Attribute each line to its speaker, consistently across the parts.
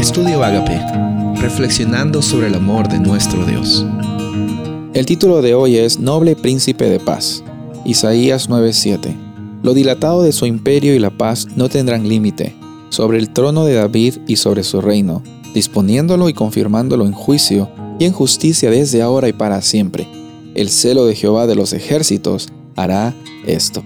Speaker 1: Estudio Agape, reflexionando sobre el amor de nuestro Dios.
Speaker 2: El título de hoy es Noble Príncipe de Paz. Isaías 9:7. Lo dilatado de su imperio y la paz no tendrán límite, sobre el trono de David y sobre su reino, disponiéndolo y confirmándolo en juicio y en justicia desde ahora y para siempre. El celo de Jehová de los ejércitos hará esto.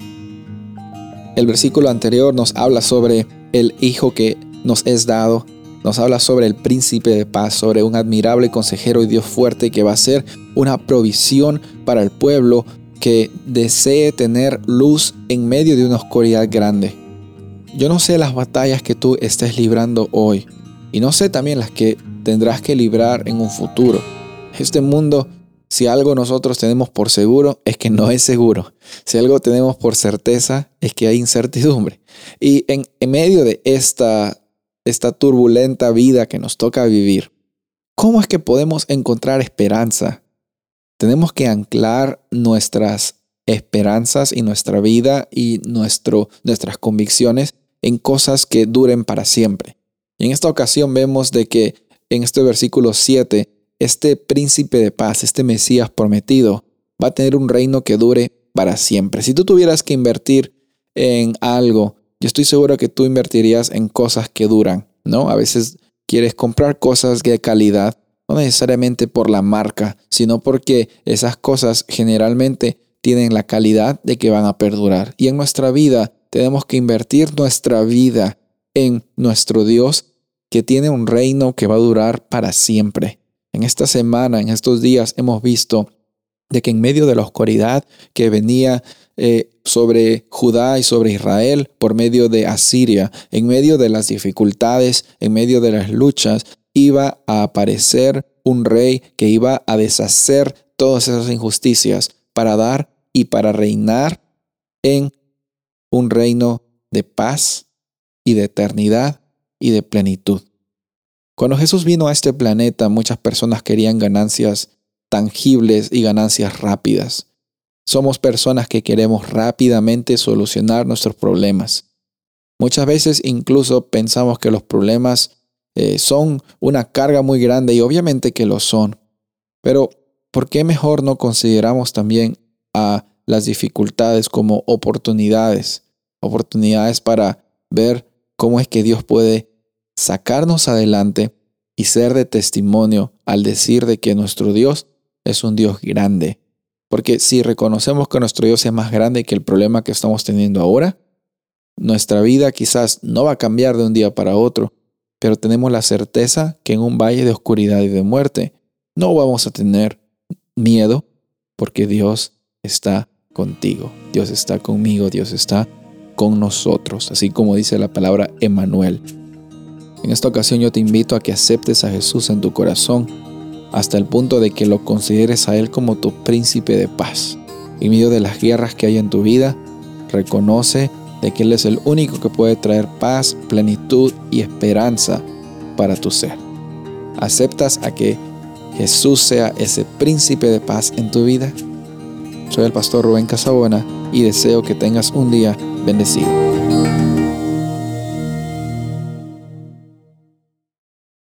Speaker 2: El versículo anterior nos habla sobre el Hijo que nos es dado, nos habla sobre el príncipe de paz, sobre un admirable consejero y Dios fuerte que va a ser una provisión para el pueblo que desee tener luz en medio de una oscuridad grande. Yo no sé las batallas que tú estés librando hoy y no sé también las que tendrás que librar en un futuro. Este mundo si algo nosotros tenemos por seguro es que no es seguro. Si algo tenemos por certeza es que hay incertidumbre. Y en, medio de esta, esta turbulenta vida que nos toca vivir, ¿cómo es que podemos encontrar esperanza? Tenemos que anclar nuestras esperanzas y nuestra vida y nuestro, nuestras convicciones en cosas que duren para siempre. Y en esta ocasión vemos de que en este versículo 7 este príncipe de paz, este Mesías prometido, va a tener un reino que dure para siempre. Si tú tuvieras que invertir en algo, yo estoy seguro que tú invertirías en cosas que duran, ¿no? A veces quieres comprar cosas de calidad, no necesariamente por la marca, sino porque esas cosas generalmente tienen la calidad de que van a perdurar. Y en nuestra vida tenemos que invertir nuestra vida en nuestro Dios que tiene un reino que va a durar para siempre. En esta semana, en estos días, hemos visto de que en medio de la oscuridad que venía eh, sobre Judá y sobre Israel por medio de Asiria, en medio de las dificultades, en medio de las luchas, iba a aparecer un rey que iba a deshacer todas esas injusticias para dar y para reinar en un reino de paz y de eternidad y de plenitud. Cuando Jesús vino a este planeta, muchas personas querían ganancias tangibles y ganancias rápidas. Somos personas que queremos rápidamente solucionar nuestros problemas. Muchas veces incluso pensamos que los problemas eh, son una carga muy grande y obviamente que lo son. Pero ¿por qué mejor no consideramos también a las dificultades como oportunidades? Oportunidades para ver cómo es que Dios puede sacarnos adelante y ser de testimonio al decir de que nuestro Dios es un Dios grande. Porque si reconocemos que nuestro Dios es más grande que el problema que estamos teniendo ahora, nuestra vida quizás no va a cambiar de un día para otro, pero tenemos la certeza que en un valle de oscuridad y de muerte no vamos a tener miedo porque Dios está contigo, Dios está conmigo, Dios está con nosotros, así como dice la palabra Emanuel. En esta ocasión yo te invito a que aceptes a Jesús en tu corazón hasta el punto de que lo consideres a Él como tu príncipe de paz. En medio de las guerras que hay en tu vida, reconoce de que Él es el único que puede traer paz, plenitud y esperanza para tu ser. ¿Aceptas a que Jesús sea ese príncipe de paz en tu vida? Soy el pastor Rubén Casabona y deseo que tengas un día bendecido.